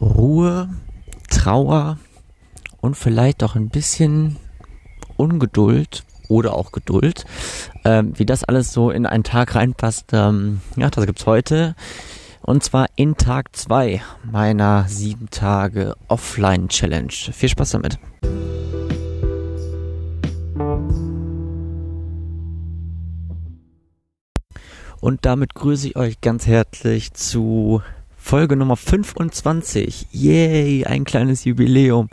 Ruhe, Trauer und vielleicht auch ein bisschen Ungeduld oder auch Geduld. Ähm, wie das alles so in einen Tag reinpasst, ähm, ja, das gibt's heute. Und zwar in Tag 2 meiner 7 Tage Offline Challenge. Viel Spaß damit. Und damit grüße ich euch ganz herzlich zu Folge Nummer 25. Yay, ein kleines Jubiläum.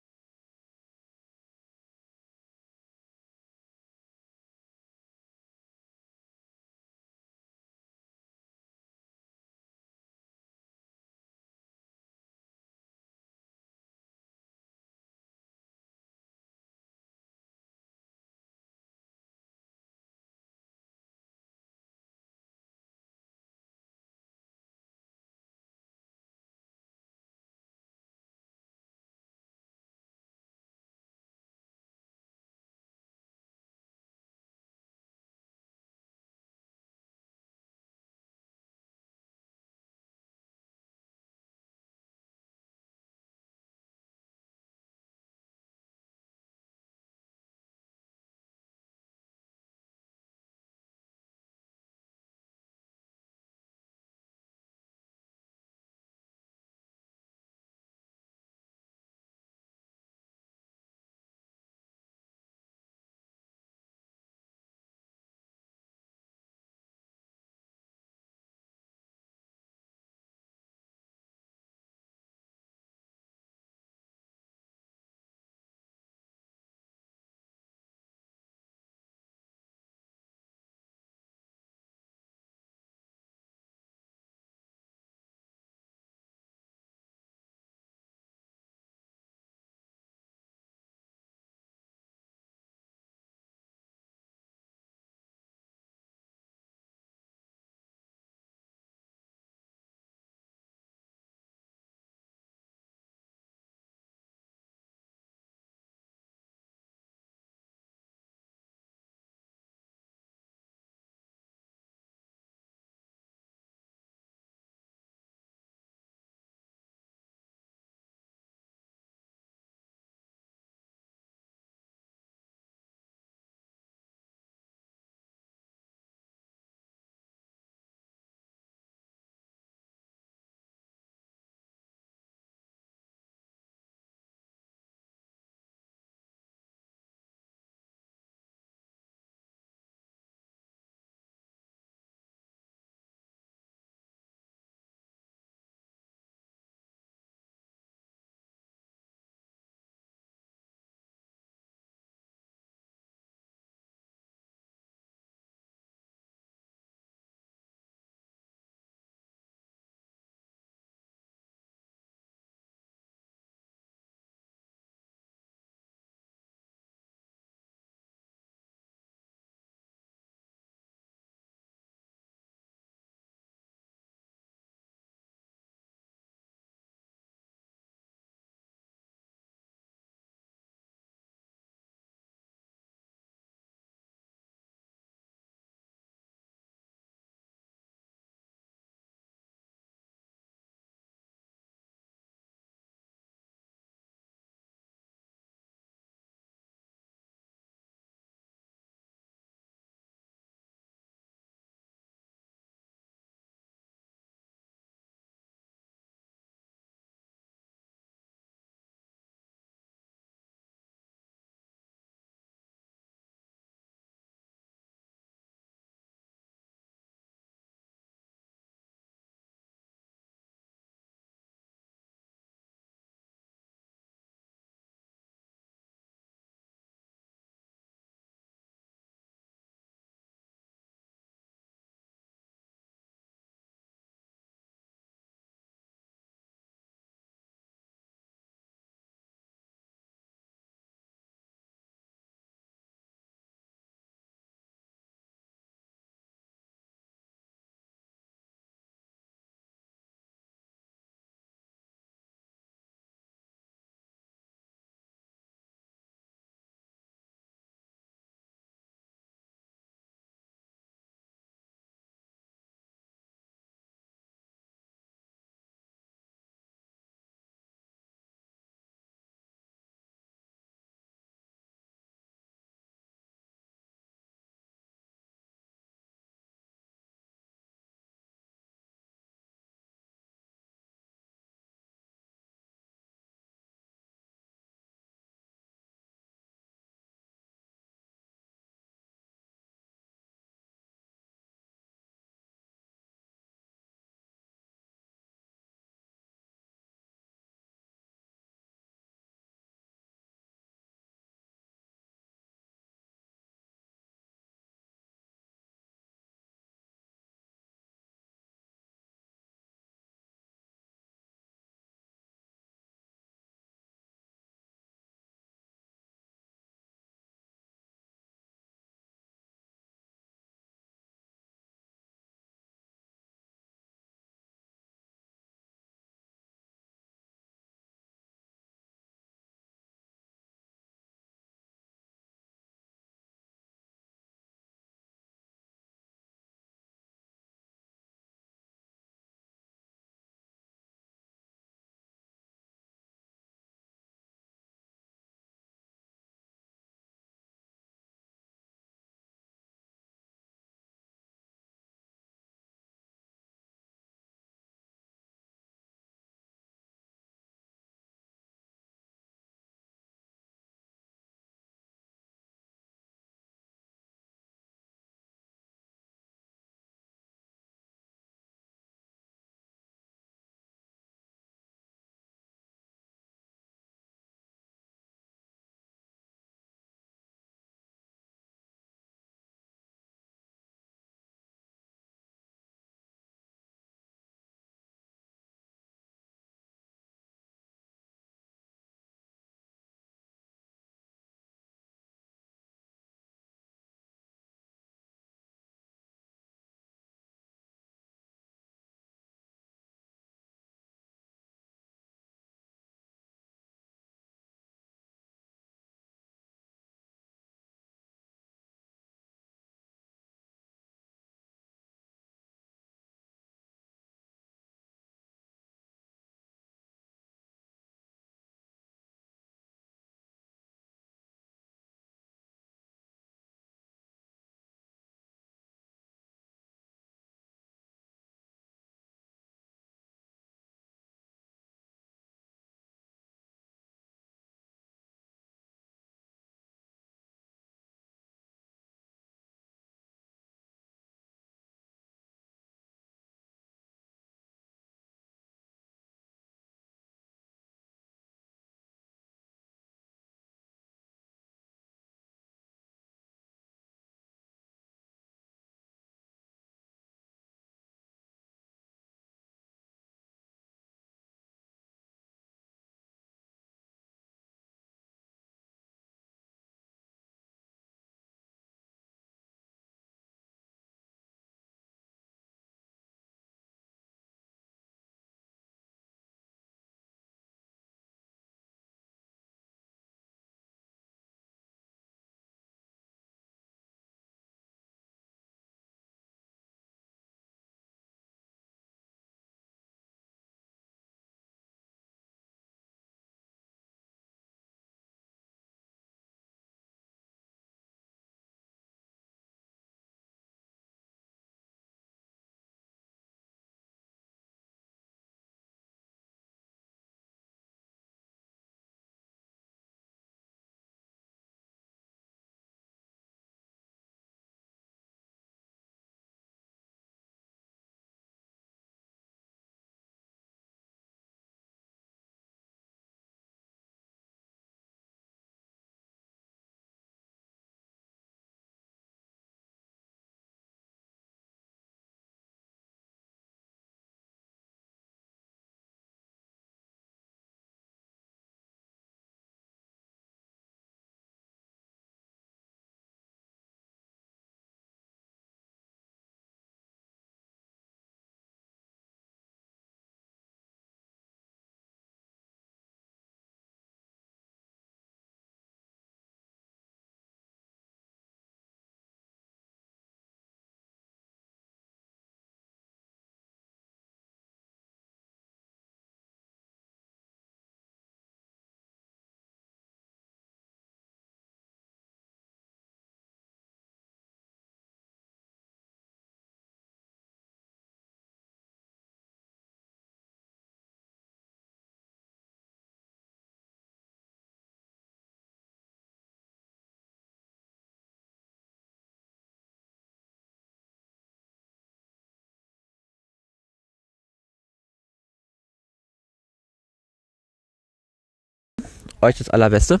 Euch das Allerbeste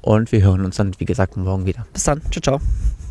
und wir hören uns dann, wie gesagt, morgen wieder. Bis dann. Ciao, ciao.